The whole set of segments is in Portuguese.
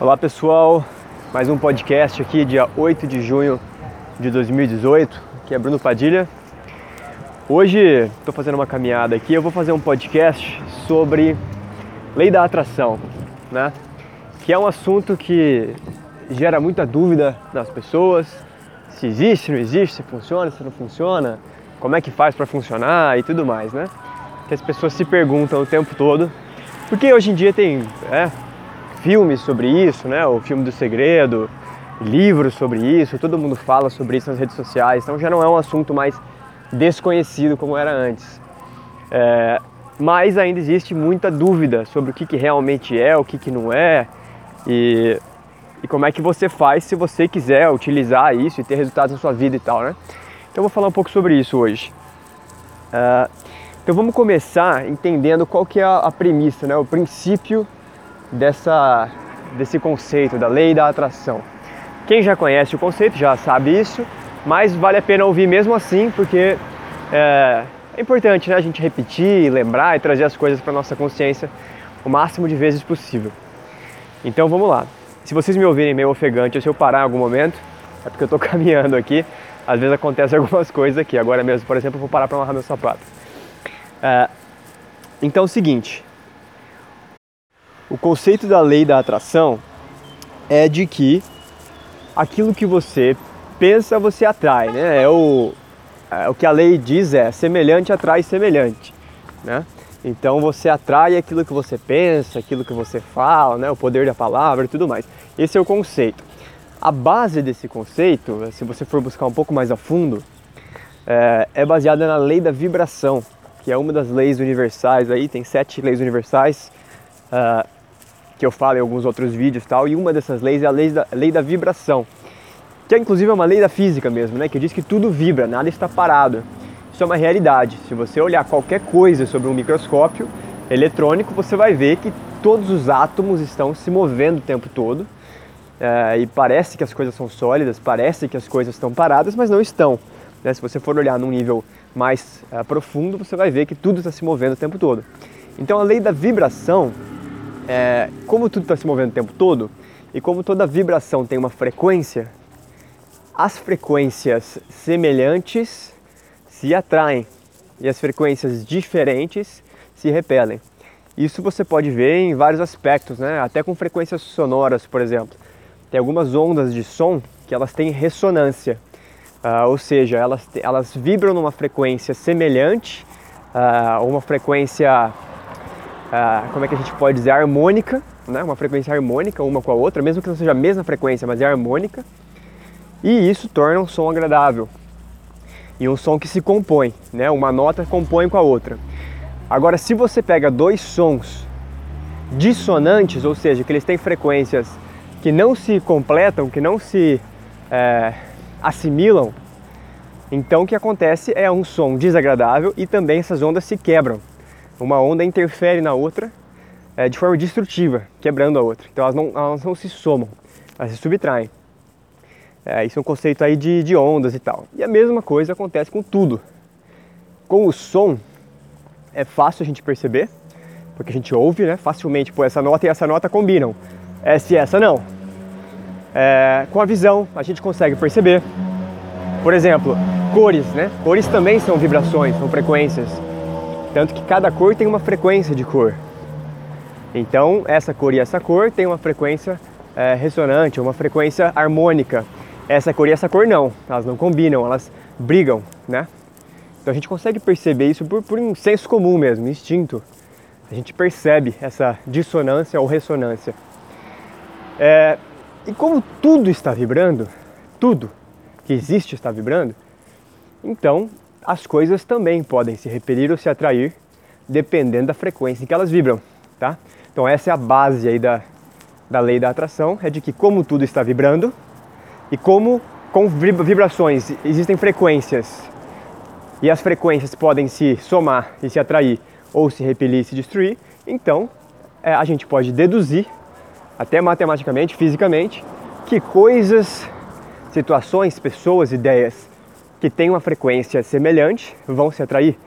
Olá pessoal, mais um podcast aqui, dia 8 de junho de 2018. Aqui é Bruno Padilha. Hoje estou fazendo uma caminhada aqui, eu vou fazer um podcast sobre lei da atração, né? Que é um assunto que gera muita dúvida nas pessoas, se existe, não existe, se funciona, se não funciona, como é que faz para funcionar e tudo mais, né? Que as pessoas se perguntam o tempo todo. Porque hoje em dia tem é, filmes sobre isso, né? O filme do segredo, livros sobre isso, todo mundo fala sobre isso nas redes sociais, então já não é um assunto mais desconhecido como era antes. É, mas ainda existe muita dúvida sobre o que, que realmente é, o que, que não é e, e como é que você faz se você quiser utilizar isso e ter resultados na sua vida e tal, né? Então eu vou falar um pouco sobre isso hoje. Uh, então vamos começar entendendo qual que é a, a premissa, né? o princípio dessa, desse conceito da lei da atração. Quem já conhece o conceito já sabe isso, mas vale a pena ouvir mesmo assim, porque é, é importante né, a gente repetir, lembrar e trazer as coisas para nossa consciência o máximo de vezes possível. Então vamos lá. Se vocês me ouvirem meio ofegante ou se eu parar em algum momento, é porque eu estou caminhando aqui. Às vezes acontecem algumas coisas aqui. Agora mesmo, por exemplo, eu vou parar para amarrar meu sapato. É, então é o seguinte, o conceito da lei da atração é de que aquilo que você pensa, você atrai, né? É o, é, o que a lei diz é semelhante atrai semelhante, né? Então você atrai aquilo que você pensa, aquilo que você fala, né? O poder da palavra e tudo mais. Esse é o conceito. A base desse conceito, se você for buscar um pouco mais a fundo, é, é baseada na lei da vibração, que é uma das leis universais aí, tem sete leis universais. Uh, que eu falo em alguns outros vídeos e tal, e uma dessas leis é a lei da, lei da vibração, que é inclusive uma lei da física mesmo, né, que diz que tudo vibra, nada está parado. Isso é uma realidade. Se você olhar qualquer coisa sobre um microscópio eletrônico, você vai ver que todos os átomos estão se movendo o tempo todo. É, e parece que as coisas são sólidas, parece que as coisas estão paradas, mas não estão. Né? Se você for olhar num nível mais é, profundo, você vai ver que tudo está se movendo o tempo todo. Então a lei da vibração é, como tudo está se movendo o tempo todo e como toda vibração tem uma frequência, as frequências semelhantes se atraem e as frequências diferentes se repelem. Isso você pode ver em vários aspectos, né? até com frequências sonoras, por exemplo. Tem algumas ondas de som que elas têm ressonância, uh, ou seja, elas, elas vibram numa frequência semelhante, uh, uma frequência como é que a gente pode dizer, harmônica, né? uma frequência harmônica uma com a outra, mesmo que não seja a mesma frequência, mas é harmônica, e isso torna um som agradável e um som que se compõe, né? uma nota compõe com a outra. Agora, se você pega dois sons dissonantes, ou seja, que eles têm frequências que não se completam, que não se é, assimilam, então o que acontece é um som desagradável e também essas ondas se quebram uma onda interfere na outra é, de forma destrutiva, quebrando a outra. Então elas não, elas não se somam, elas se subtraem. É, isso é um conceito aí de, de ondas e tal. E a mesma coisa acontece com tudo. Com o som, é fácil a gente perceber, porque a gente ouve né, facilmente, pô, essa nota e essa nota combinam, essa e essa não. É, com a visão, a gente consegue perceber. Por exemplo, cores, né? Cores também são vibrações, são frequências. Tanto que cada cor tem uma frequência de cor. Então, essa cor e essa cor tem uma frequência é, ressonante, uma frequência harmônica. Essa cor e essa cor não, elas não combinam, elas brigam, né? Então a gente consegue perceber isso por, por um senso comum mesmo, instinto. A gente percebe essa dissonância ou ressonância. É, e como tudo está vibrando, tudo que existe está vibrando, então as coisas também podem se repelir ou se atrair dependendo da frequência em que elas vibram, tá? Então essa é a base aí da, da lei da atração, é de que como tudo está vibrando e como com vibrações existem frequências e as frequências podem se somar e se atrair ou se repelir e se destruir, então é, a gente pode deduzir, até matematicamente, fisicamente, que coisas, situações, pessoas, ideias que têm uma frequência semelhante vão se atrair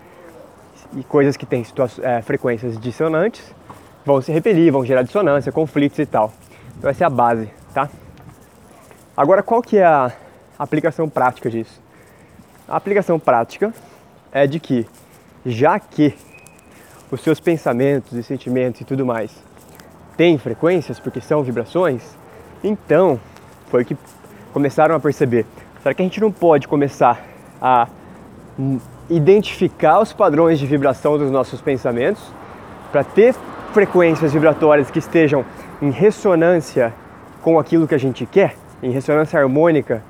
e coisas que têm é, frequências dissonantes vão se repelir, vão gerar dissonância, conflitos e tal. Então essa é a base, tá? Agora qual que é a aplicação prática disso? A aplicação prática é de que já que os seus pensamentos e sentimentos e tudo mais têm frequências porque são vibrações, então foi que começaram a perceber. Será que a gente não pode começar a identificar os padrões de vibração dos nossos pensamentos para ter frequências vibratórias que estejam em ressonância com aquilo que a gente quer, em ressonância harmônica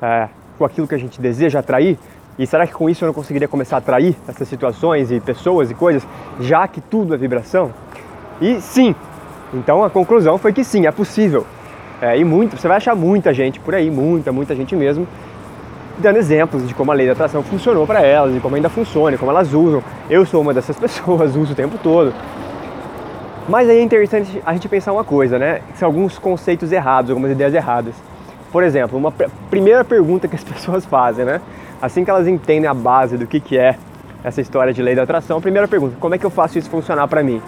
é, com aquilo que a gente deseja atrair? E será que com isso eu não conseguiria começar a atrair essas situações e pessoas e coisas, já que tudo é vibração? E sim, então a conclusão foi que sim, é possível. É, e muito, você vai achar muita gente por aí, muita, muita gente mesmo, dando exemplos de como a lei da atração funcionou para elas e como ainda funciona, como elas usam. Eu sou uma dessas pessoas, uso o tempo todo. Mas aí é interessante a gente pensar uma coisa, né? São alguns conceitos errados, algumas ideias erradas. Por exemplo, uma primeira pergunta que as pessoas fazem, né? Assim que elas entendem a base do que, que é essa história de lei da atração, primeira pergunta, como é que eu faço isso funcionar para mim?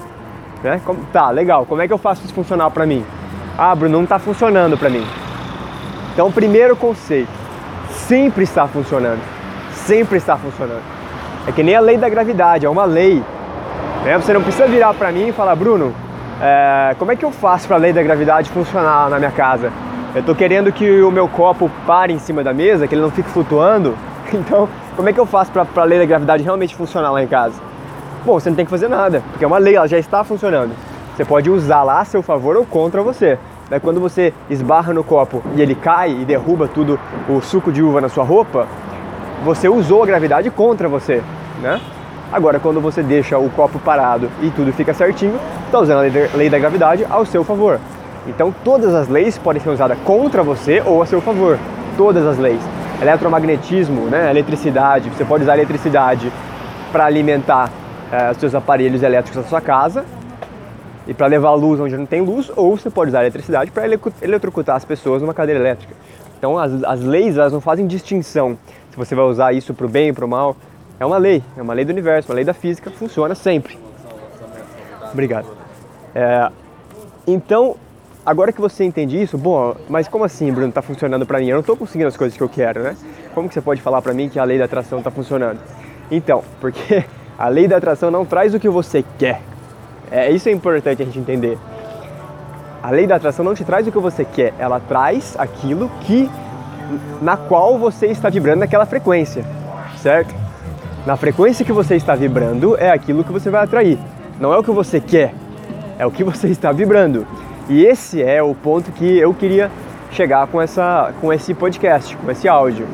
Né? Como, tá, legal, como é que eu faço isso funcionar para mim? Ah, Bruno, não está funcionando para mim. Então, primeiro conceito, sempre está funcionando. Sempre está funcionando. É que nem a lei da gravidade, é uma lei. Né? Você não precisa virar para mim e falar, Bruno, é, como é que eu faço para a lei da gravidade funcionar na minha casa? Eu estou querendo que o meu copo pare em cima da mesa, que ele não fique flutuando. Então, como é que eu faço para a lei da gravidade realmente funcionar lá em casa? Bom, você não tem que fazer nada, porque é uma lei, ela já está funcionando. Você pode usar lá a seu favor ou contra você. Daí quando você esbarra no copo e ele cai e derruba tudo o suco de uva na sua roupa, você usou a gravidade contra você, né? Agora, quando você deixa o copo parado e tudo fica certinho, está usando a lei da gravidade ao seu favor. Então, todas as leis podem ser usadas contra você ou a seu favor. Todas as leis. Eletromagnetismo, né? eletricidade, você pode usar a eletricidade para alimentar eh, os seus aparelhos elétricos da sua casa e para levar luz onde não tem luz, ou você pode usar eletricidade para eletrocutar as pessoas numa cadeira elétrica. Então as, as leis elas não fazem distinção se você vai usar isso para o bem ou para o mal. É uma lei, é uma lei do universo, uma lei da física, funciona sempre. Obrigado. É, então, agora que você entende isso, bom, mas como assim, Bruno, está funcionando para mim? Eu não estou conseguindo as coisas que eu quero, né? Como que você pode falar para mim que a lei da atração está funcionando? Então, porque a lei da atração não traz o que você quer, é, isso é importante a gente entender. A lei da atração não te traz o que você quer, ela traz aquilo que na qual você está vibrando naquela frequência, certo? Na frequência que você está vibrando é aquilo que você vai atrair. Não é o que você quer, é o que você está vibrando. E esse é o ponto que eu queria chegar com, essa, com esse podcast, com esse áudio.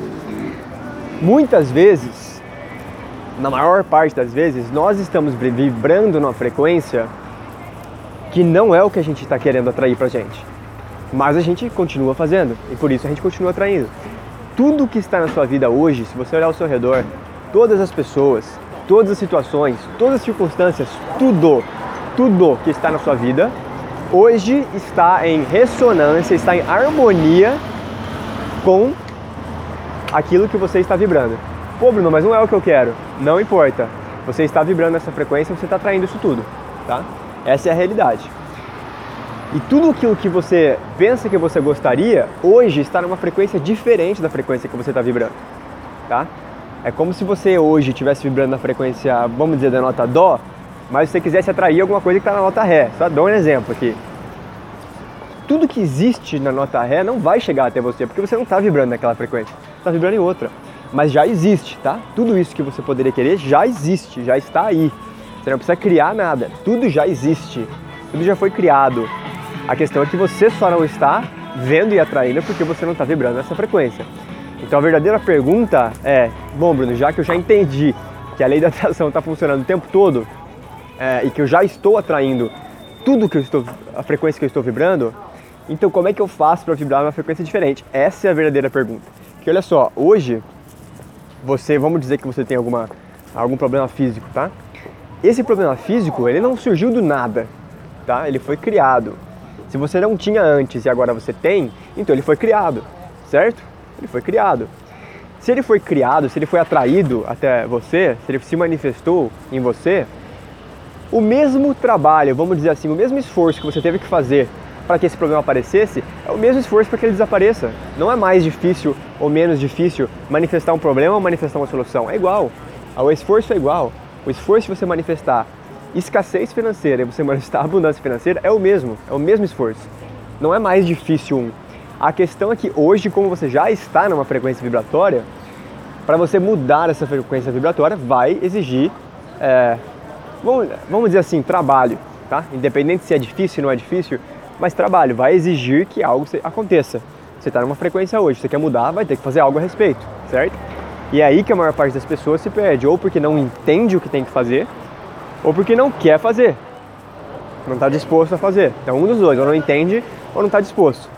Muitas vezes na maior parte das vezes, nós estamos vibrando numa frequência que não é o que a gente está querendo atrair para gente. Mas a gente continua fazendo e por isso a gente continua atraindo. Tudo que está na sua vida hoje, se você olhar ao seu redor, todas as pessoas, todas as situações, todas as circunstâncias, tudo, tudo que está na sua vida, hoje está em ressonância, está em harmonia com aquilo que você está vibrando. Pô, Bruno, mas não é o que eu quero. Não importa. Você está vibrando nessa frequência, você está atraindo isso tudo, tá? Essa é a realidade. E tudo aquilo que você pensa que você gostaria, hoje está numa frequência diferente da frequência que você está vibrando, tá? É como se você hoje estivesse vibrando na frequência, vamos dizer, da nota Dó, mas você quisesse atrair alguma coisa que está na nota Ré. Só dou um exemplo aqui. Tudo que existe na nota Ré não vai chegar até você, porque você não está vibrando naquela frequência, está vibrando em outra mas já existe, tá? Tudo isso que você poderia querer já existe, já está aí. Você não precisa criar nada, tudo já existe, tudo já foi criado. A questão é que você só não está vendo e atraindo porque você não está vibrando nessa frequência. Então a verdadeira pergunta é: bom, Bruno, já que eu já entendi que a lei da atração está funcionando o tempo todo é, e que eu já estou atraindo tudo que eu estou, a frequência que eu estou vibrando, então como é que eu faço para vibrar numa frequência diferente? Essa é a verdadeira pergunta. Que olha só, hoje você, vamos dizer que você tem alguma, algum problema físico, tá? Esse problema físico, ele não surgiu do nada, tá? Ele foi criado. Se você não tinha antes e agora você tem, então ele foi criado, certo? Ele foi criado. Se ele foi criado, se ele foi atraído até você, se ele se manifestou em você, o mesmo trabalho, vamos dizer assim, o mesmo esforço que você teve que fazer para que esse problema aparecesse, é o mesmo esforço para que ele desapareça. Não é mais difícil ou menos difícil manifestar um problema ou manifestar uma solução. É igual. O esforço é igual. O esforço de você manifestar escassez financeira e você manifestar abundância financeira é o mesmo. É o mesmo esforço. Não é mais difícil um. A questão é que hoje, como você já está numa frequência vibratória, para você mudar essa frequência vibratória vai exigir, é, vamos, vamos dizer assim, trabalho, tá? Independente se é difícil ou não é difícil, mas trabalho vai exigir que algo aconteça. Você está numa frequência hoje, você quer mudar, vai ter que fazer algo a respeito, certo? E é aí que a maior parte das pessoas se perde, ou porque não entende o que tem que fazer, ou porque não quer fazer, não está disposto a fazer. Então um dos dois, ou não entende ou não está disposto.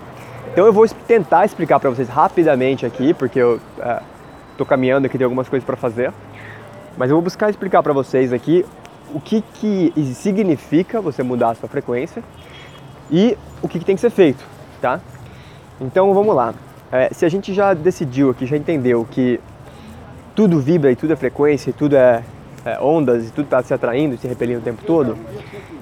Então eu vou tentar explicar para vocês rapidamente aqui, porque eu estou é, caminhando aqui, tem algumas coisas para fazer. Mas eu vou buscar explicar para vocês aqui o que, que significa você mudar a sua frequência e o que, que tem que ser feito, tá? Então vamos lá. É, se a gente já decidiu aqui, já entendeu que tudo vibra e tudo é frequência, e tudo é, é ondas e tudo está se atraindo, se repelindo o tempo todo,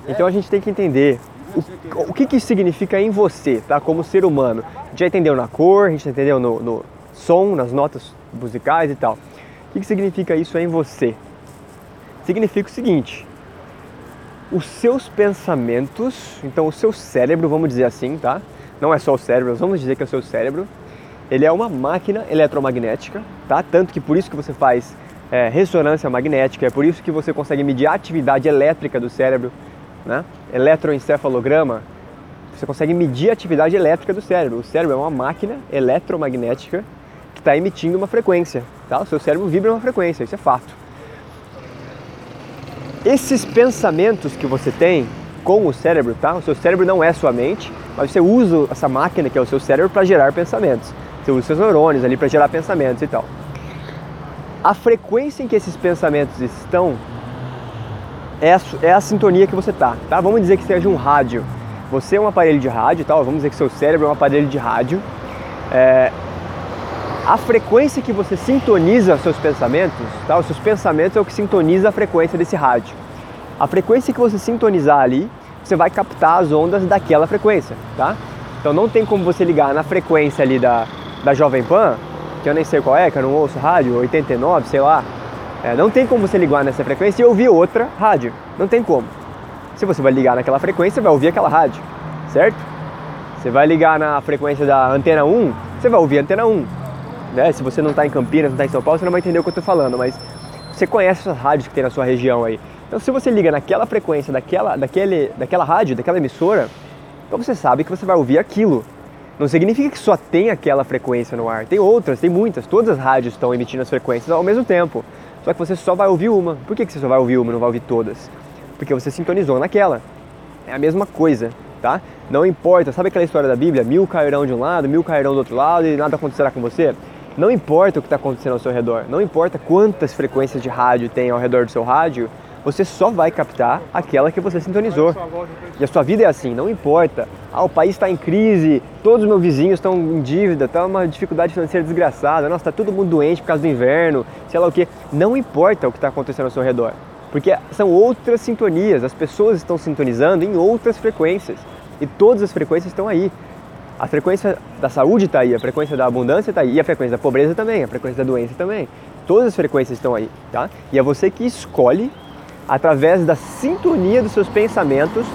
então a gente tem que entender o, o que, que significa em você, tá? Como ser humano. A gente já entendeu na cor, a gente já entendeu no, no som, nas notas musicais e tal. O que, que significa isso em você? Significa o seguinte: os seus pensamentos, então o seu cérebro, vamos dizer assim, tá? Não é só o cérebro, vamos dizer que é o seu cérebro. Ele é uma máquina eletromagnética, tá? Tanto que por isso que você faz é, ressonância magnética, é por isso que você consegue medir a atividade elétrica do cérebro, né? eletroencefalograma, você consegue medir a atividade elétrica do cérebro. O cérebro é uma máquina eletromagnética que está emitindo uma frequência. Tá? O seu cérebro vibra uma frequência, isso é fato. Esses pensamentos que você tem com o cérebro, tá? O seu cérebro não é sua mente, mas você usa essa máquina que é o seu cérebro para gerar pensamentos. Você usa seus neurônios ali para gerar pensamentos e tal. A frequência em que esses pensamentos estão é a, é a sintonia que você tá, tá? Vamos dizer que seja um rádio. Você é um aparelho de rádio, tal. Vamos dizer que seu cérebro é um aparelho de rádio. É, a frequência que você sintoniza seus pensamentos, tá? Os seus pensamentos é o que sintoniza a frequência desse rádio. A frequência que você sintonizar ali, você vai captar as ondas daquela frequência, tá? Então não tem como você ligar na frequência ali da, da Jovem Pan, que eu nem sei qual é, que eu não ouço rádio, 89, sei lá, é, não tem como você ligar nessa frequência e ouvir outra rádio. Não tem como. Se você vai ligar naquela frequência, vai ouvir aquela rádio, certo? Você vai ligar na frequência da antena 1, você vai ouvir a antena 1. Né? Se você não está em Campinas, não está em São Paulo, você não vai entender o que eu estou falando, mas você conhece essas rádios que tem na sua região aí. Então, se você liga naquela frequência daquela, daquele, daquela rádio, daquela emissora, então você sabe que você vai ouvir aquilo. Não significa que só tem aquela frequência no ar. Tem outras, tem muitas. Todas as rádios estão emitindo as frequências ao mesmo tempo. Só que você só vai ouvir uma. Por que, que você só vai ouvir uma e não vai ouvir todas? Porque você sintonizou naquela. É a mesma coisa, tá? Não importa, sabe aquela história da Bíblia? Mil cairão de um lado, mil cairão do outro lado e nada acontecerá com você? Não importa o que está acontecendo ao seu redor, não importa quantas frequências de rádio tem ao redor do seu rádio, você só vai captar aquela que você sintonizou. E a sua vida é assim, não importa. Ah, o país está em crise, todos os meus vizinhos estão em dívida, está uma dificuldade financeira desgraçada, nossa, está todo mundo doente por causa do inverno, sei lá o que. Não importa o que está acontecendo ao seu redor, porque são outras sintonias, as pessoas estão sintonizando em outras frequências e todas as frequências estão aí. A frequência da saúde está aí, a frequência da abundância está aí, e a frequência da pobreza também, a frequência da doença também. Todas as frequências estão aí, tá? E é você que escolhe através da sintonia dos seus pensamentos,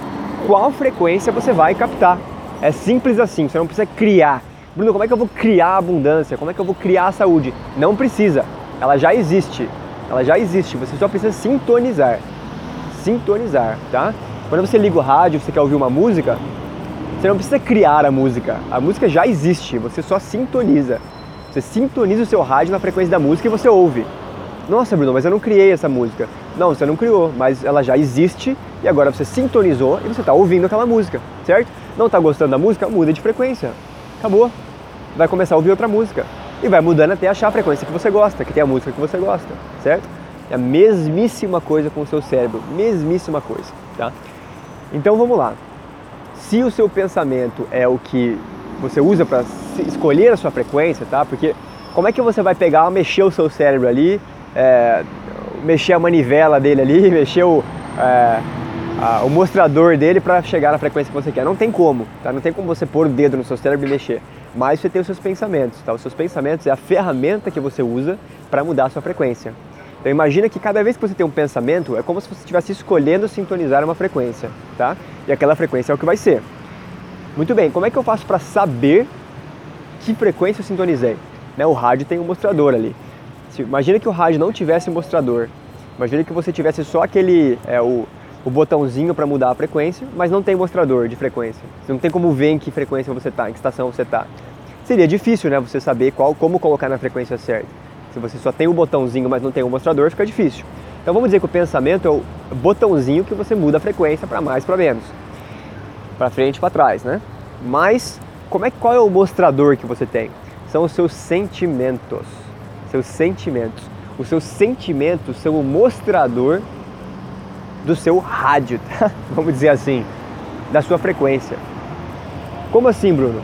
qual frequência você vai captar. É simples assim, você não precisa criar. Bruno, como é que eu vou criar a abundância? Como é que eu vou criar a saúde? Não precisa, ela já existe. Ela já existe, você só precisa sintonizar. Sintonizar, tá? Quando você liga o rádio, você quer ouvir uma música, você não precisa criar a música. A música já existe, você só sintoniza. Você sintoniza o seu rádio na frequência da música e você ouve. Nossa, Bruno, mas eu não criei essa música. Não, você não criou, mas ela já existe e agora você sintonizou e você está ouvindo aquela música, certo? Não está gostando da música? Muda de frequência. Acabou. Vai começar a ouvir outra música. E vai mudando até achar a frequência que você gosta, que tem a música que você gosta, certo? É a mesmíssima coisa com o seu cérebro, mesmíssima coisa, tá? Então vamos lá. Se o seu pensamento é o que você usa para escolher a sua frequência, tá? Porque como é que você vai pegar, mexer o seu cérebro ali é, mexer a manivela dele ali, mexer o, é, a, o mostrador dele para chegar na frequência que você quer. Não tem como, tá? Não tem como você pôr o dedo no seu cérebro e mexer. Mas você tem os seus pensamentos, tá? Os seus pensamentos é a ferramenta que você usa para mudar a sua frequência. Então imagina que cada vez que você tem um pensamento, é como se você estivesse escolhendo sintonizar uma frequência, tá? E aquela frequência é o que vai ser. Muito bem, como é que eu faço para saber que frequência eu sintonizei? Né, o rádio tem um mostrador ali. Imagina que o rádio não tivesse mostrador. Imagina que você tivesse só aquele é, o, o botãozinho para mudar a frequência, mas não tem mostrador de frequência. Você não tem como ver em que frequência você está, em que estação você está. Seria difícil, né? Você saber qual, como colocar na frequência certa. Se você só tem o botãozinho, mas não tem o mostrador, fica difícil. Então vamos dizer que o pensamento é o botãozinho que você muda a frequência para mais para menos, para frente e para trás, né? Mas como é qual é o mostrador que você tem? São os seus sentimentos, seus sentimentos. Os seus sentimentos são o mostrador do seu rádio, tá? vamos dizer assim, da sua frequência. Como assim, Bruno?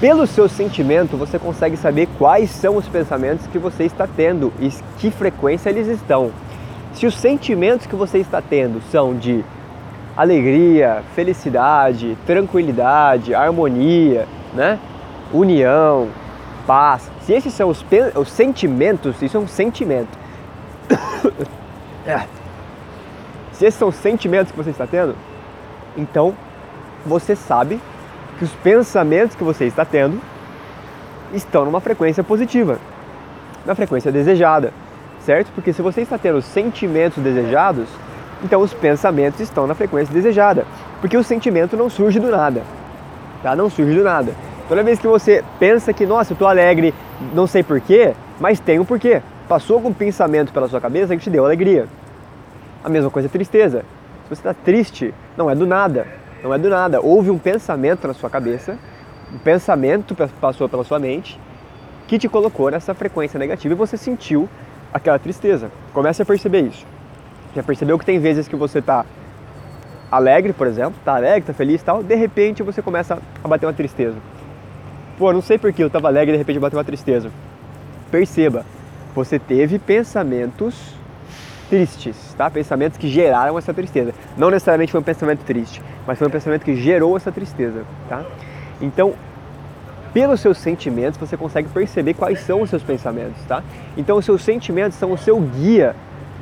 Pelo seu sentimento, você consegue saber quais são os pensamentos que você está tendo e que frequência eles estão. Se os sentimentos que você está tendo são de alegria, felicidade, tranquilidade, harmonia, né? união, paz, se esses são os, os sentimentos, isso é um sentimento. É. Se esses são os sentimentos que você está tendo, então você sabe que os pensamentos que você está tendo estão numa frequência positiva, na frequência desejada, certo? Porque se você está tendo sentimentos desejados, então os pensamentos estão na frequência desejada, porque o sentimento não surge do nada, tá? Não surge do nada. Toda vez que você pensa que, nossa, eu estou alegre, não sei porquê, mas tem um porquê. Passou algum pensamento pela sua cabeça que te deu alegria. A mesma coisa é tristeza. Se você está triste, não é do nada. Não é do nada. Houve um pensamento na sua cabeça, um pensamento passou pela sua mente que te colocou nessa frequência negativa e você sentiu aquela tristeza. Comece a perceber isso. Já percebeu que tem vezes que você está alegre, por exemplo, está alegre, está feliz e tal, de repente você começa a bater uma tristeza. Pô, não sei porquê, eu estava alegre e de repente bateu uma tristeza. Perceba, você teve pensamentos tristes, tá? Pensamentos que geraram essa tristeza. Não necessariamente foi um pensamento triste, mas foi um pensamento que gerou essa tristeza, tá? Então, pelos seus sentimentos, você consegue perceber quais são os seus pensamentos, tá? Então, os seus sentimentos são o seu guia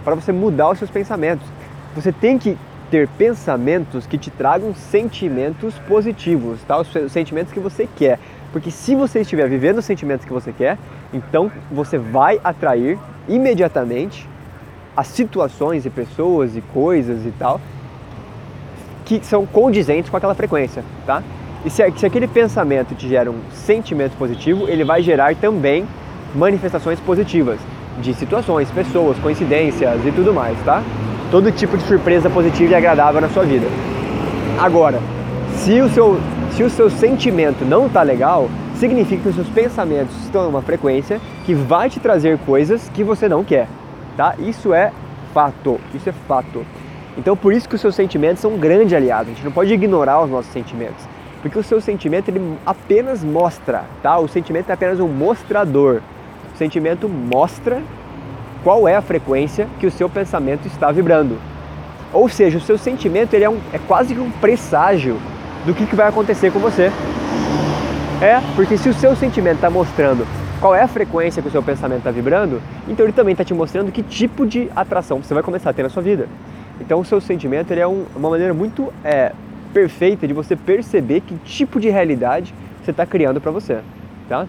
para você mudar os seus pensamentos. Você tem que ter pensamentos que te tragam sentimentos positivos, tá? Os sentimentos que você quer. Porque se você estiver vivendo os sentimentos que você quer, então você vai atrair imediatamente as situações e pessoas e coisas e tal que são condizentes com aquela frequência, tá? E se, se aquele pensamento te gera um sentimento positivo, ele vai gerar também manifestações positivas de situações, pessoas, coincidências e tudo mais, tá? Todo tipo de surpresa positiva e agradável na sua vida. Agora, se o seu, se o seu sentimento não está legal, significa que os seus pensamentos estão em uma frequência que vai te trazer coisas que você não quer tá? Isso é fato, isso é fato. Então por isso que os seus sentimentos são um grande aliado. A gente não pode ignorar os nossos sentimentos, porque o seu sentimento ele apenas mostra, tá? O sentimento é apenas um mostrador. O sentimento mostra qual é a frequência que o seu pensamento está vibrando. Ou seja, o seu sentimento ele é, um, é quase que um presságio do que, que vai acontecer com você. É, porque se o seu sentimento está mostrando qual é a frequência que o seu pensamento está vibrando, então ele também está te mostrando que tipo de atração você vai começar a ter na sua vida. Então o seu sentimento ele é um, uma maneira muito é, perfeita de você perceber que tipo de realidade você está criando para você, tá?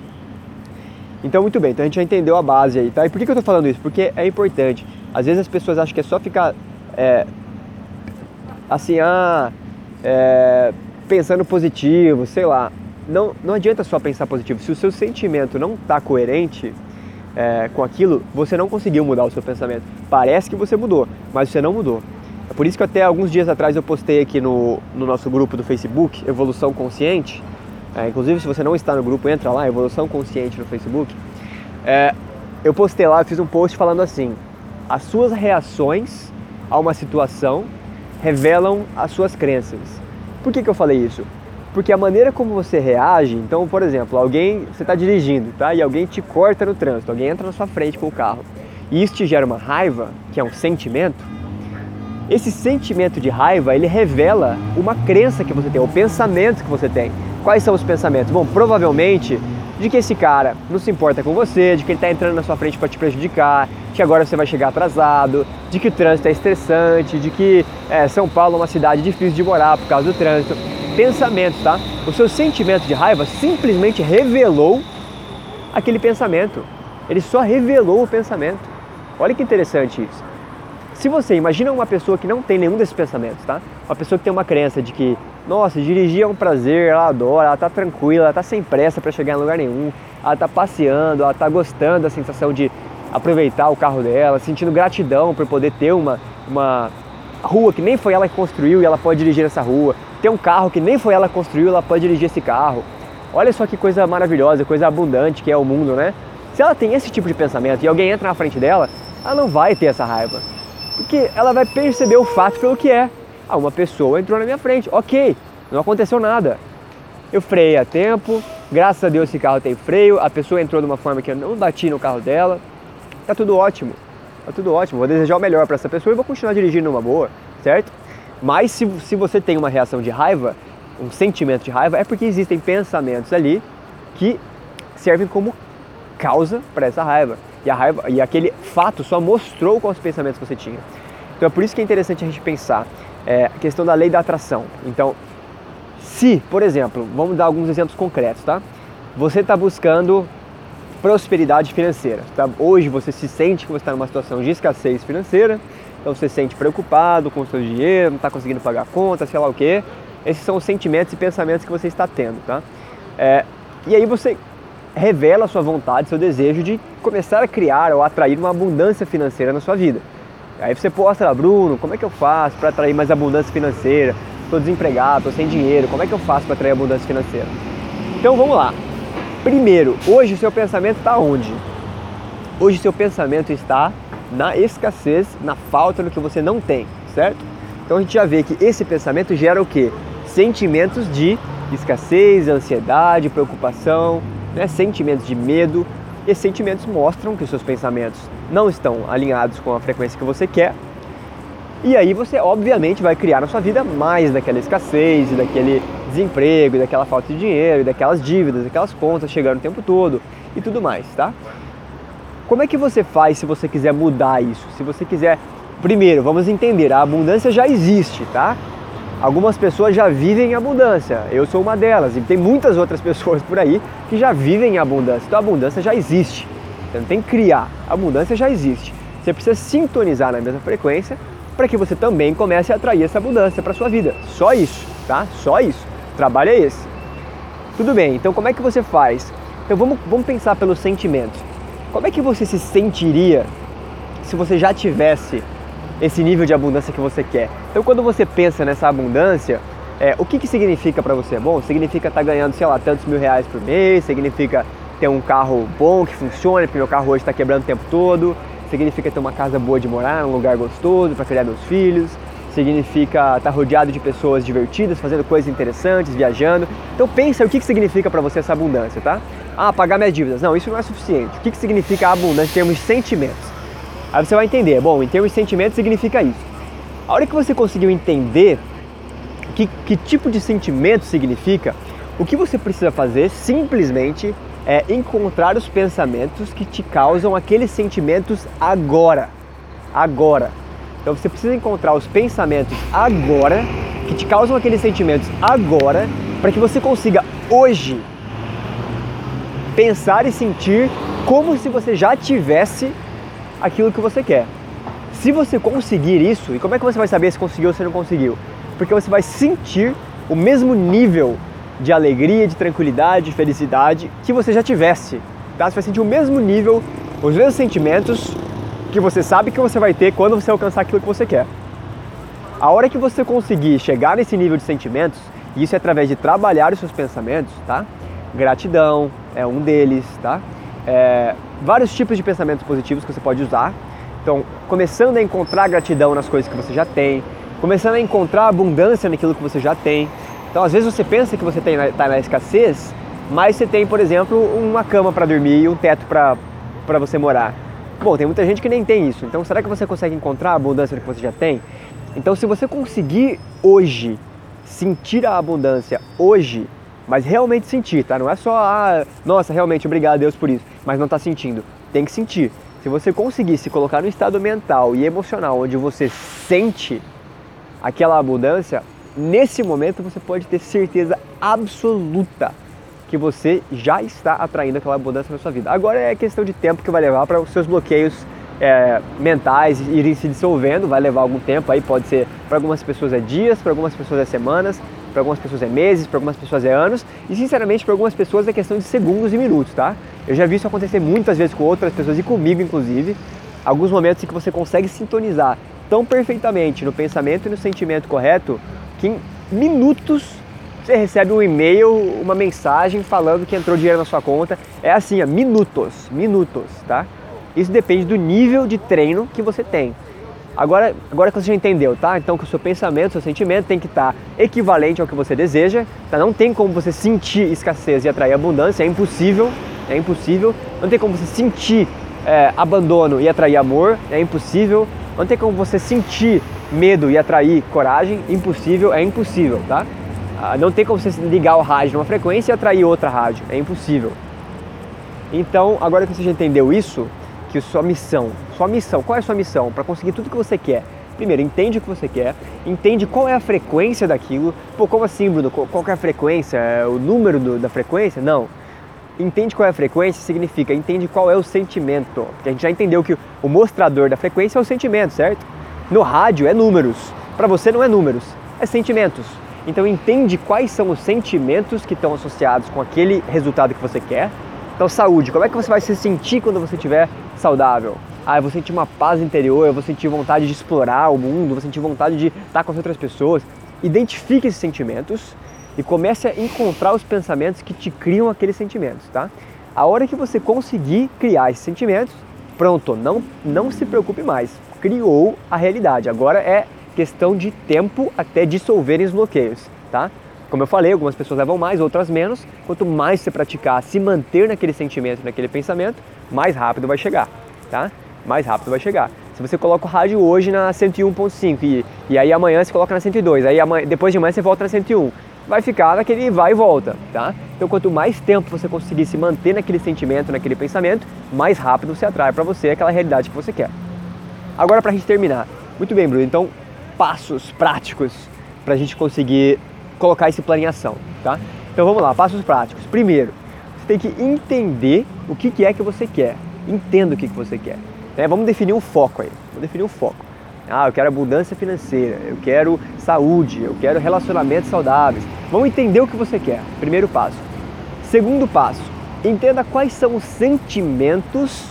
Então muito bem, então a gente já entendeu a base aí, tá? E por que, eu estou falando isso? Porque é importante. Às vezes as pessoas acham que é só ficar é, assim, ah, é, pensando positivo, sei lá não, não adianta só pensar positivo. Se o seu sentimento não está coerente é, com aquilo, você não conseguiu mudar o seu pensamento. Parece que você mudou, mas você não mudou. É por isso que até alguns dias atrás eu postei aqui no, no nosso grupo do Facebook, Evolução Consciente. É, inclusive, se você não está no grupo, entra lá, Evolução Consciente no Facebook. É, eu postei lá, fiz um post falando assim: as suas reações a uma situação revelam as suas crenças. Por que, que eu falei isso? Porque a maneira como você reage, então, por exemplo, alguém, você está dirigindo, tá? E alguém te corta no trânsito, alguém entra na sua frente com o carro. E isso te gera uma raiva, que é um sentimento. Esse sentimento de raiva, ele revela uma crença que você tem, o pensamento que você tem. Quais são os pensamentos? Bom, provavelmente de que esse cara não se importa com você, de que ele está entrando na sua frente para te prejudicar, que agora você vai chegar atrasado, de que o trânsito é estressante, de que é, São Paulo é uma cidade difícil de morar por causa do trânsito. Pensamentos, tá? O seu sentimento de raiva simplesmente revelou aquele pensamento. Ele só revelou o pensamento. Olha que interessante isso. Se você imagina uma pessoa que não tem nenhum desses pensamentos, tá? Uma pessoa que tem uma crença de que, nossa, dirigir é um prazer, ela adora, ela tá tranquila, ela tá sem pressa para chegar em lugar nenhum, ela tá passeando, ela tá gostando da sensação de aproveitar o carro dela, sentindo gratidão por poder ter uma, uma rua que nem foi ela que construiu e ela pode dirigir essa rua, ter um carro que nem foi ela que construiu ela pode dirigir esse carro. Olha só que coisa maravilhosa, coisa abundante que é o mundo, né? Se ela tem esse tipo de pensamento e alguém entra na frente dela, ela não vai ter essa raiva. Porque ela vai perceber o fato pelo que é. Ah, uma pessoa entrou na minha frente, ok, não aconteceu nada. Eu freiei a tempo, graças a Deus esse carro tem freio, a pessoa entrou de uma forma que eu não bati no carro dela, tá tudo ótimo, tá tudo ótimo, vou desejar o melhor para essa pessoa e vou continuar dirigindo numa boa, certo? Mas se, se você tem uma reação de raiva, um sentimento de raiva, é porque existem pensamentos ali que servem como causa para essa raiva. E a raiva e aquele fato só mostrou quais pensamentos você tinha. Então é por isso que é interessante a gente pensar é, a questão da lei da atração. Então, se, por exemplo, vamos dar alguns exemplos concretos, tá? Você está buscando prosperidade financeira. Tá? Hoje você se sente que você está numa situação de escassez financeira, então você se sente preocupado com o seu dinheiro, não está conseguindo pagar conta, sei lá o quê. Esses são os sentimentos e pensamentos que você está tendo, tá? É, e aí você revela sua vontade, seu desejo de começar a criar ou atrair uma abundância financeira na sua vida. Aí você posta lá, Bruno, como é que eu faço para atrair mais abundância financeira? Estou desempregado, estou sem dinheiro, como é que eu faço para atrair abundância financeira? Então vamos lá. Primeiro, hoje o seu pensamento está onde? Hoje o seu pensamento está na escassez, na falta do que você não tem, certo? Então a gente já vê que esse pensamento gera o quê? Sentimentos de escassez, ansiedade, preocupação, né? sentimentos de medo. Esses sentimentos mostram que os seus pensamentos não estão alinhados com a frequência que você quer. E aí você obviamente vai criar na sua vida mais daquela escassez, daquele desemprego, daquela falta de dinheiro, daquelas dívidas, daquelas contas chegando o tempo todo e tudo mais, tá? Como é que você faz se você quiser mudar isso? Se você quiser, primeiro, vamos entender, a abundância já existe, tá? Algumas pessoas já vivem em abundância, eu sou uma delas, e tem muitas outras pessoas por aí que já vivem em abundância. Então a abundância já existe. Você não tem que criar, a abundância já existe. Você precisa sintonizar na mesma frequência para que você também comece a atrair essa abundância para sua vida. Só isso, tá? Só isso. O trabalho é esse. Tudo bem, então como é que você faz? Então vamos, vamos pensar pelos sentimentos. Como é que você se sentiria se você já tivesse esse nível de abundância que você quer. Então, quando você pensa nessa abundância, é, o que, que significa para você? Bom, significa estar tá ganhando, sei lá, tantos mil reais por mês, significa ter um carro bom que funcione, porque meu carro hoje está quebrando o tempo todo, significa ter uma casa boa de morar, um lugar gostoso para criar meus filhos, significa estar tá rodeado de pessoas divertidas, fazendo coisas interessantes, viajando. Então pensa o que, que significa para você essa abundância, tá? Ah, pagar minhas dívidas. Não, isso não é suficiente. O que, que significa a abundância em termos de sentimentos? Aí você vai entender, bom, em termos de sentimento significa isso. A hora que você conseguiu entender que, que tipo de sentimento significa, o que você precisa fazer simplesmente é encontrar os pensamentos que te causam aqueles sentimentos agora. Agora. Então você precisa encontrar os pensamentos agora, que te causam aqueles sentimentos agora, para que você consiga hoje pensar e sentir como se você já tivesse aquilo que você quer. Se você conseguir isso, e como é que você vai saber se conseguiu ou se não conseguiu? Porque você vai sentir o mesmo nível de alegria, de tranquilidade, de felicidade que você já tivesse. Tá? Você vai sentir o mesmo nível, os mesmos sentimentos que você sabe que você vai ter quando você alcançar aquilo que você quer. A hora que você conseguir chegar nesse nível de sentimentos, e isso é através de trabalhar os seus pensamentos, tá? Gratidão é um deles, tá? É, vários tipos de pensamentos positivos que você pode usar. Então, começando a encontrar gratidão nas coisas que você já tem, começando a encontrar abundância naquilo que você já tem. Então, às vezes você pensa que você está na escassez, mas você tem, por exemplo, uma cama para dormir e um teto para você morar. Bom, tem muita gente que nem tem isso. Então, será que você consegue encontrar a abundância que você já tem? Então, se você conseguir hoje sentir a abundância hoje, mas realmente sentir, tá? Não é só, ah, nossa, realmente, obrigado a Deus por isso, mas não está sentindo. Tem que sentir. Se você conseguir se colocar no estado mental e emocional onde você sente aquela abundância, nesse momento você pode ter certeza absoluta que você já está atraindo aquela abundância na sua vida. Agora é questão de tempo que vai levar para os seus bloqueios é, mentais irem se dissolvendo, vai levar algum tempo aí, pode ser para algumas pessoas é dias, para algumas pessoas é semanas, para algumas pessoas é meses, para algumas pessoas é anos e sinceramente para algumas pessoas é questão de segundos e minutos, tá? Eu já vi isso acontecer muitas vezes com outras pessoas e comigo inclusive, alguns momentos em que você consegue sintonizar tão perfeitamente no pensamento e no sentimento correto que em minutos você recebe um e-mail, uma mensagem falando que entrou dinheiro na sua conta. É assim, ó, minutos, minutos, tá? Isso depende do nível de treino que você tem. Agora, agora que você já entendeu, tá? Então que o seu pensamento, seu sentimento tem que estar equivalente ao que você deseja, tá? Não tem como você sentir escassez e atrair abundância, é impossível, é impossível. Não tem como você sentir é, abandono e atrair amor, é impossível. Não tem como você sentir medo e atrair coragem, impossível, é impossível, tá? Ah, não tem como você ligar o rádio numa frequência e atrair outra rádio, é impossível. Então, agora que você já entendeu isso, que sua missão, sua missão, qual é a sua missão para conseguir tudo que você quer? Primeiro, entende o que você quer, entende qual é a frequência daquilo. Pô, como assim, Bruno? Qual é a frequência? É o número do, da frequência? Não. Entende qual é a frequência significa entende qual é o sentimento. Porque a gente já entendeu que o mostrador da frequência é o sentimento, certo? No rádio é números. Para você não é números, é sentimentos. Então entende quais são os sentimentos que estão associados com aquele resultado que você quer. Então saúde, como é que você vai se sentir quando você estiver saudável. Ah, eu vou sentir uma paz interior, eu vou sentir vontade de explorar o mundo, vou sentir vontade de estar com as outras pessoas. Identifique esses sentimentos e comece a encontrar os pensamentos que te criam aqueles sentimentos, tá? A hora que você conseguir criar esses sentimentos, pronto, não, não se preocupe mais. Criou a realidade. Agora é questão de tempo até dissolverem os bloqueios, tá? Como eu falei, algumas pessoas levam mais, outras menos. Quanto mais você praticar, se manter naquele sentimento, naquele pensamento, mais rápido vai chegar, tá? Mais rápido vai chegar. Se você coloca o rádio hoje na 101.5 e, e aí amanhã você coloca na 102, aí amanhã, depois de amanhã você volta na 101, vai ficar naquele vai e volta, tá? Então quanto mais tempo você conseguir se manter naquele sentimento, naquele pensamento, mais rápido você atrai para você aquela realidade que você quer. Agora para a gente terminar, muito bem, Bruno. Então passos práticos para a gente conseguir colocar esse plano em ação, tá? Então vamos lá, passos práticos. Primeiro, você tem que entender o que, é que você quer. Entenda o que, que você quer. Né? Vamos definir um foco aí. Vamos definir um foco. Ah, eu quero abundância financeira, eu quero saúde, eu quero relacionamentos saudáveis. Vamos entender o que você quer. Primeiro passo. Segundo passo, entenda quais são os sentimentos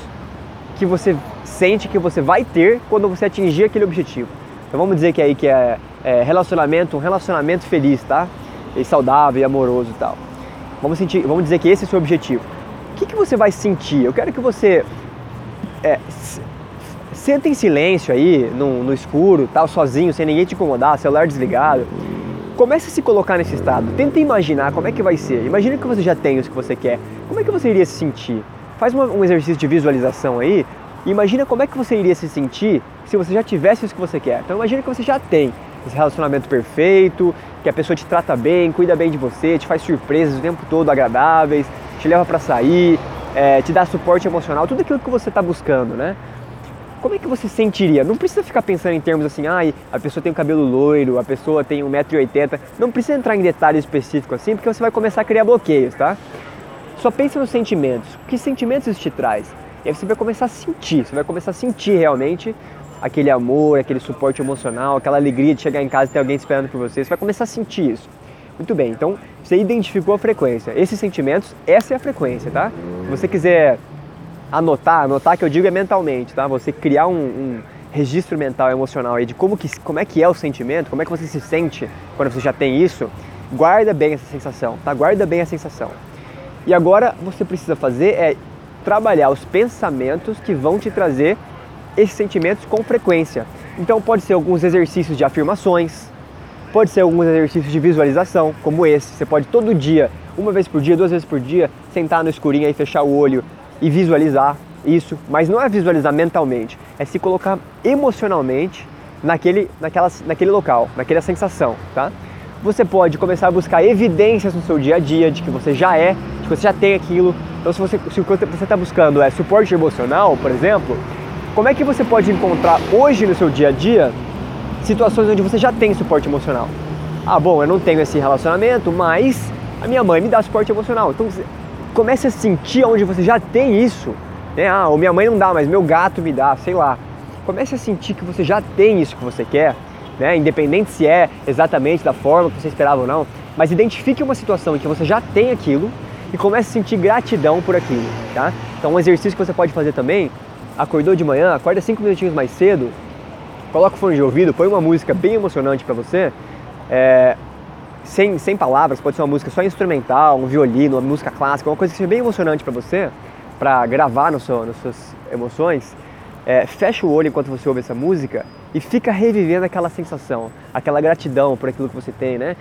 que você sente que você vai ter quando você atingir aquele objetivo. Então vamos dizer que aí que é é, relacionamento, um relacionamento feliz, tá? E saudável e amoroso e tal. Vamos, sentir, vamos dizer que esse é o seu objetivo. O que, que você vai sentir? Eu quero que você é, senta em silêncio aí, no, no escuro, tal, sozinho, sem ninguém te incomodar, celular desligado. Comece a se colocar nesse estado. Tenta imaginar como é que vai ser. Imagina que você já tem o que você quer. Como é que você iria se sentir? Faz uma, um exercício de visualização aí. Imagina como é que você iria se sentir se você já tivesse isso que você quer. Então imagina que você já tem esse relacionamento perfeito, que a pessoa te trata bem, cuida bem de você, te faz surpresas o tempo todo agradáveis, te leva para sair, é, te dá suporte emocional, tudo aquilo que você está buscando, né? Como é que você sentiria? Não precisa ficar pensando em termos assim, ai, ah, a pessoa tem um cabelo loiro, a pessoa tem 1,80m. Não precisa entrar em detalhes específicos assim, porque você vai começar a criar bloqueios, tá? Só pense nos sentimentos. Que sentimentos isso te traz? E aí você vai começar a sentir, você vai começar a sentir realmente aquele amor, aquele suporte emocional, aquela alegria de chegar em casa e ter alguém esperando por você. Você vai começar a sentir isso. Muito bem, então você identificou a frequência. Esses sentimentos, essa é a frequência, tá? Se você quiser anotar, anotar que eu digo é mentalmente, tá? Você criar um, um registro mental, emocional aí de como, que, como é que é o sentimento, como é que você se sente quando você já tem isso, guarda bem essa sensação, tá? Guarda bem a sensação. E agora você precisa fazer é trabalhar os pensamentos que vão te trazer esses sentimentos com frequência. Então pode ser alguns exercícios de afirmações, pode ser alguns exercícios de visualização, como esse. Você pode todo dia, uma vez por dia, duas vezes por dia, sentar no escurinho e fechar o olho e visualizar isso, mas não é visualizar mentalmente, é se colocar emocionalmente naquele, naquela, naquele local, naquela sensação, tá? Você pode começar a buscar evidências no seu dia a dia de que você já é, de que você já tem aquilo. Então, se você se o que você está buscando é suporte emocional, por exemplo, como é que você pode encontrar hoje no seu dia a dia situações onde você já tem suporte emocional? Ah, bom, eu não tenho esse relacionamento, mas a minha mãe me dá suporte emocional. Então, comece a sentir onde você já tem isso. Né? Ah, ou minha mãe não dá, mas meu gato me dá, sei lá. Comece a sentir que você já tem isso que você quer, né? independente se é exatamente da forma que você esperava ou não, mas identifique uma situação em que você já tem aquilo e comece a sentir gratidão por aquilo. Tá? Então, um exercício que você pode fazer também, acordou de manhã, acorda cinco minutinhos mais cedo, coloca o fone de ouvido, põe uma música bem emocionante para você, é, sem, sem palavras, pode ser uma música só instrumental, um violino, uma música clássica, uma coisa que seja bem emocionante para você, para gravar no seu, nas suas emoções, é, fecha o olho enquanto você ouve essa música e fica revivendo aquela sensação, aquela gratidão por aquilo que você tem, né?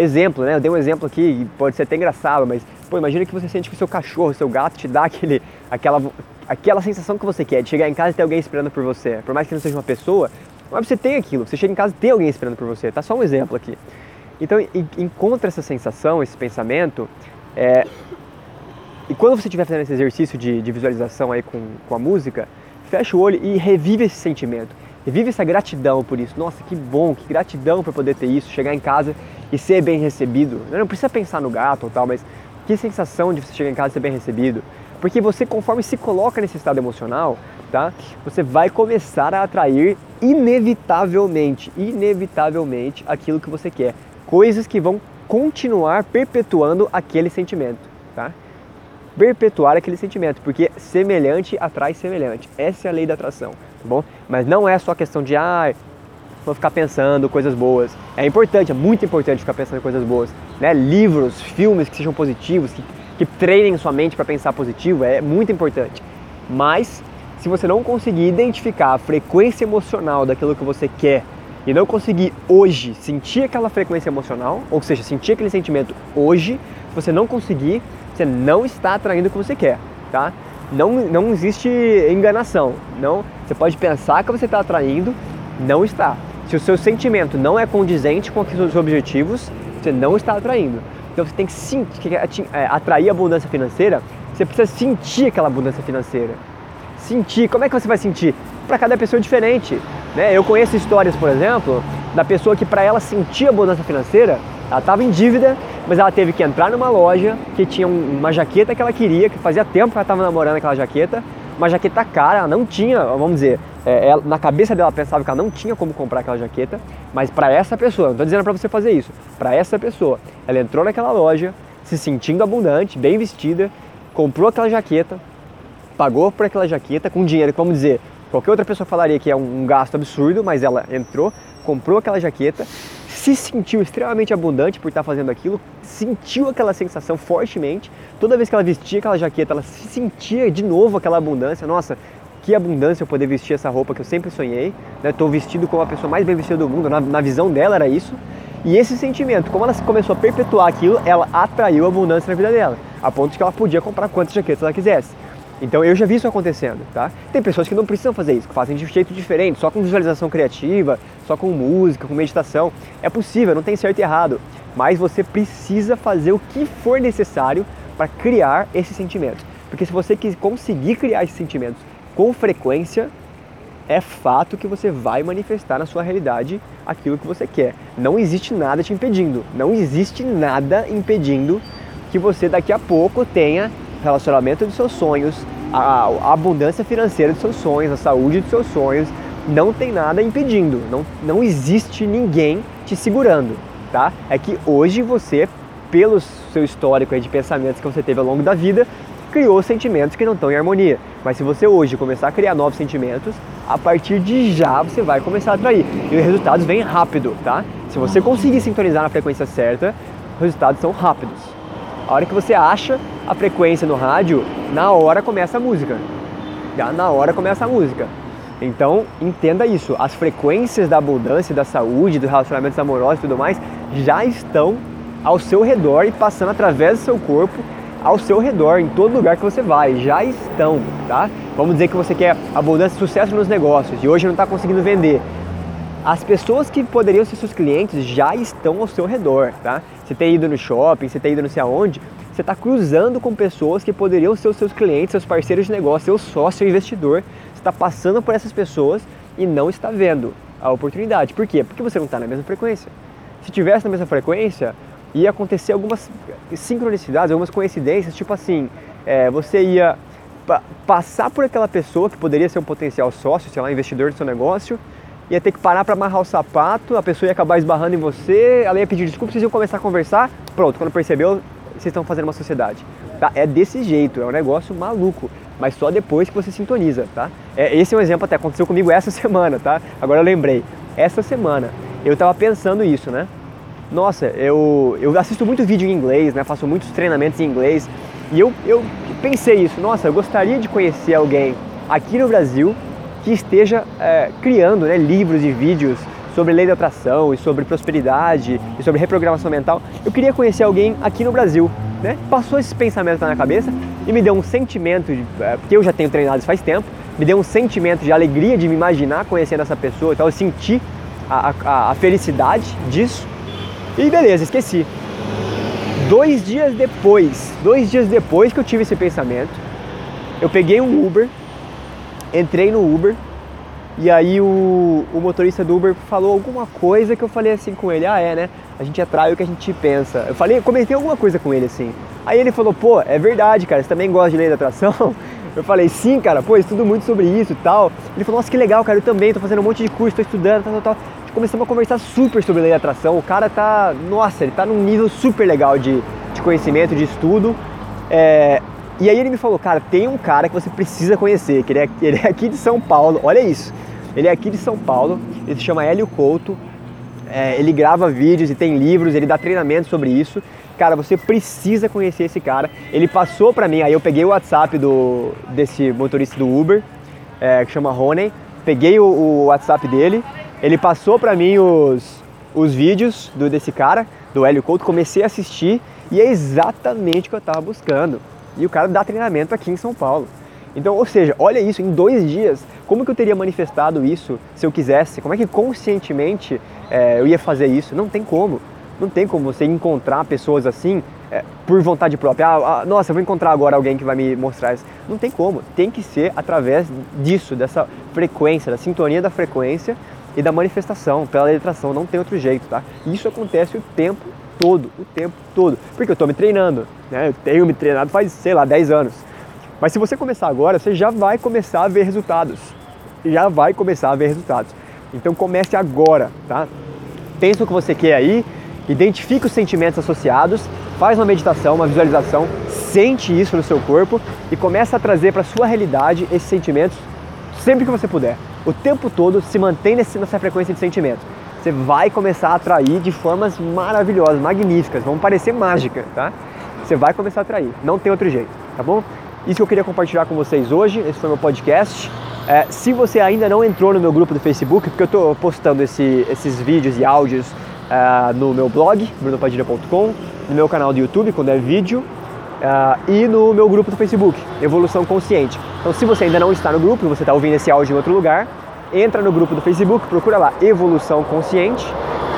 Exemplo, né? Eu dei um exemplo aqui, pode ser até engraçado, mas pô, imagina que você sente que o seu cachorro, o seu gato te dá aquele, aquela, aquela sensação que você quer, de chegar em casa e ter alguém esperando por você. Por mais que não seja uma pessoa, mas você tem aquilo, você chega em casa e tem alguém esperando por você, tá? Só um exemplo aqui. Então, encontra essa sensação, esse pensamento, é, e quando você estiver fazendo esse exercício de, de visualização aí com, com a música, fecha o olho e revive esse sentimento. Revive essa gratidão por isso. Nossa, que bom, que gratidão por poder ter isso, chegar em casa e ser bem recebido. Não precisa pensar no gato ou tal, mas que sensação de você chegar em casa e ser bem recebido. Porque você, conforme se coloca nesse estado emocional, tá? Você vai começar a atrair inevitavelmente, inevitavelmente aquilo que você quer coisas que vão continuar perpetuando aquele sentimento, tá? Perpetuar aquele sentimento, porque semelhante atrai semelhante. Essa é a lei da atração, tá bom? Mas não é só questão de, ah, vou ficar pensando coisas boas. É importante, é muito importante ficar pensando coisas boas, né? Livros, filmes que sejam positivos, que, que treinem sua mente para pensar positivo, é muito importante. Mas se você não conseguir identificar a frequência emocional daquilo que você quer e não conseguir hoje sentir aquela frequência emocional, ou seja, sentir aquele sentimento hoje, se você não conseguir, você não está atraindo o que você quer, tá? Não, não existe enganação, não. Você pode pensar que você está atraindo, não está. Se o seu sentimento não é condizente com os seus objetivos, você não está atraindo. Então você tem que sentir, é, atrair abundância financeira, você precisa sentir aquela abundância financeira. Sentir, como é que você vai sentir? Para cada pessoa diferente. Né? Eu conheço histórias, por exemplo, da pessoa que para ela sentir a bonança financeira, ela estava em dívida, mas ela teve que entrar numa loja que tinha uma jaqueta que ela queria, que fazia tempo que ela estava namorando aquela jaqueta, uma jaqueta cara, ela não tinha, vamos dizer, é, ela, na cabeça dela pensava que ela não tinha como comprar aquela jaqueta, mas para essa pessoa, não estou dizendo para você fazer isso, para essa pessoa, ela entrou naquela loja, se sentindo abundante, bem vestida, comprou aquela jaqueta, pagou por aquela jaqueta com dinheiro, vamos dizer, Qualquer outra pessoa falaria que é um, gasto absurdo, mas ela entrou, comprou aquela jaqueta, se sentiu extremamente abundante por estar fazendo aquilo, sentiu aquela sensação fortemente. Toda vez que ela vestia aquela jaqueta, ela se sentia de novo aquela abundância. Nossa, que abundância eu poder vestir essa roupa que eu sempre sonhei. Estou né? vestido como a pessoa mais bem vestida do mundo. Na, na visão dela era isso. E esse sentimento, como ela começou a perpetuar aquilo, ela atraiu abundância na vida dela, a ponto de que ela podia comprar quantas jaquetas ela quisesse. Então eu já vi isso acontecendo, tá? Tem pessoas que não precisam fazer isso, que fazem de jeito diferente, só com visualização criativa, só com música, com meditação. É possível, não tem certo e errado, mas você precisa fazer o que for necessário para criar esses sentimentos. Porque se você conseguir criar esses sentimentos com frequência, é fato que você vai manifestar na sua realidade aquilo que você quer. Não existe nada te impedindo, não existe nada impedindo que você daqui a pouco tenha relacionamento dos seus sonhos, a, abundância financeira dos seus sonhos, a saúde dos seus sonhos, não tem nada impedindo, não, não existe ninguém te segurando, tá? É que hoje você, pelo seu histórico de pensamentos que você teve ao longo da vida, criou sentimentos que não estão em harmonia. Mas se você hoje começar a criar novos sentimentos, a partir de já você vai começar a atrair. E os resultados vêm rápido, tá? Se você conseguir sintonizar na frequência certa, os resultados são rápidos. A hora que você acha a frequência no rádio, na hora começa a música. Já na hora começa a música. Então, entenda isso. As frequências da abundância, da saúde, dos relacionamentos amorosos e tudo mais já estão ao seu redor e passando através do seu corpo ao seu redor, em todo lugar que você vai, já estão, tá? Vamos dizer que você quer abundância e sucesso nos negócios e hoje não está conseguindo vender. As pessoas que poderiam ser seus clientes já estão ao seu redor, tá? Você tem ido no shopping, você tem ido não sei aonde, você está cruzando com pessoas que poderiam ser os seus clientes, seus parceiros de negócio, seu sócio, seu investidor. Você está passando por essas pessoas e não está vendo a oportunidade. Por quê? Porque você não está na mesma frequência. Se tivesse na mesma frequência, ia acontecer algumas sincronicidades, algumas coincidências, tipo assim, é, você ia pa passar por aquela pessoa que poderia ser um potencial sócio, sei lá, investidor do seu negócio, ia ter que parar para amarrar o sapato, a pessoa ia acabar esbarrando em você, ela ia pedir desculpa, vocês iam começar a conversar, pronto, quando percebeu, vocês estão fazendo uma sociedade. Tá? É desse jeito, é um negócio maluco, mas só depois que você sintoniza, tá? É, esse é um exemplo até aconteceu comigo essa semana, tá? Agora eu lembrei. Essa semana eu estava pensando isso, né? Nossa, eu, eu assisto muito vídeo em inglês, né? Faço muitos treinamentos em inglês e eu, eu pensei isso. Nossa, eu gostaria de conhecer alguém aqui no Brasil que esteja é, criando né, livros e vídeos sobre lei da atração e sobre prosperidade e sobre reprogramação mental. Eu queria conhecer alguém aqui no Brasil. Né? Passou esse pensamento na minha cabeça e me deu um sentimento, de, é, porque eu já tenho treinado isso faz tempo, me deu um sentimento de alegria de me imaginar conhecendo essa pessoa, então eu senti a, a, a felicidade disso e beleza, esqueci. Dois dias depois, dois dias depois que eu tive esse pensamento, eu peguei um Uber, entrei no Uber e aí o, o, motorista do Uber falou alguma coisa que eu falei assim com ele, ah é, né? A gente atrai o que a gente pensa. Eu falei, comentei alguma coisa com ele assim. Aí ele falou, pô, é verdade, cara, você também gosta de lei da atração? Eu falei, sim, cara, pô, estudo muito sobre isso e tal. Ele falou, nossa, que legal, cara, eu também, tô fazendo um monte de curso, tô estudando, tal, tal, tal começamos a conversar super sobre lei de atração. O cara tá, nossa, ele tá num nível super legal de, de conhecimento, de estudo. É, e aí ele me falou, cara, tem um cara que você precisa conhecer, que ele é, ele é aqui de São Paulo, olha isso. Ele é aqui de São Paulo, ele se chama Hélio Couto, é, ele grava vídeos e tem livros, ele dá treinamento sobre isso. Cara, você precisa conhecer esse cara. Ele passou pra mim, aí eu peguei o WhatsApp do, desse motorista do Uber, é, que chama Rony, peguei o, o WhatsApp dele, ele passou para mim os, os vídeos do, desse cara, do Hélio Couto, comecei a assistir e é exatamente o que eu estava buscando. E o cara dá treinamento aqui em São Paulo. Então, ou seja, olha isso, em dois dias, como que eu teria manifestado isso se eu quisesse? Como é que conscientemente é, eu ia fazer isso? Não tem como. Não tem como você encontrar pessoas assim é, por vontade própria. Ah, ah, nossa, eu vou encontrar agora alguém que vai me mostrar isso. Não tem como. Tem que ser através disso, dessa frequência, da sintonia da frequência e da manifestação, pela legislação, não tem outro jeito, tá? Isso acontece o tempo todo, o tempo todo, porque eu estou me treinando, né? Eu tenho me treinado faz, sei lá, 10 anos. Mas se você começar agora, você já vai começar a ver resultados. Já vai começar a ver resultados. Então comece agora, tá? Pensa o que você quer aí, identifique os sentimentos associados, faz uma meditação, uma visualização, sente isso no seu corpo e começa a trazer para sua realidade esses sentimentos sempre que você puder o tempo todo se mantém nessa frequência de sentimento. Você vai começar a atrair de formas maravilhosas, magníficas, vão parecer mágicas, tá? Você vai começar a atrair, não tem outro jeito, tá bom? Isso que eu queria compartilhar com vocês hoje, esse foi meu podcast. É, se você ainda não entrou no meu grupo do Facebook, porque eu estou postando esse, esses vídeos e áudios é, no meu blog, brunopadilha.com, no meu canal do YouTube, quando é vídeo, uh, e no meu grupo do Facebook, Evolução Consciente. Então, se você ainda não está no grupo, você está ouvindo esse áudio em outro lugar, entra no grupo do Facebook, procura lá Evolução Consciente,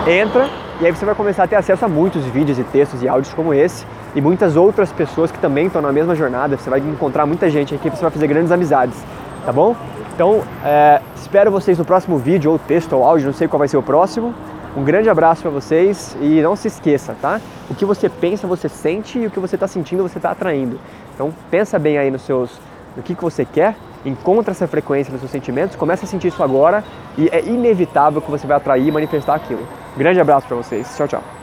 entra e aí você vai começar a ter acesso a muitos vídeos e textos e áudios como esse e muitas outras pessoas que também estão na mesma jornada. Você vai encontrar muita gente aqui, você vai fazer grandes amizades, tá bom? Então, é, espero vocês no próximo vídeo, ou texto, ou áudio, não sei qual vai ser o próximo. Um grande abraço para vocês e não se esqueça, tá? O que você pensa, você sente e o que você está sentindo, você está atraindo. Então pensa bem aí nos seus, no que, que você quer, encontra essa frequência nos seus sentimentos, começa a sentir isso agora e é inevitável que você vai atrair e manifestar aquilo. Grande abraço para vocês. Tchau, tchau.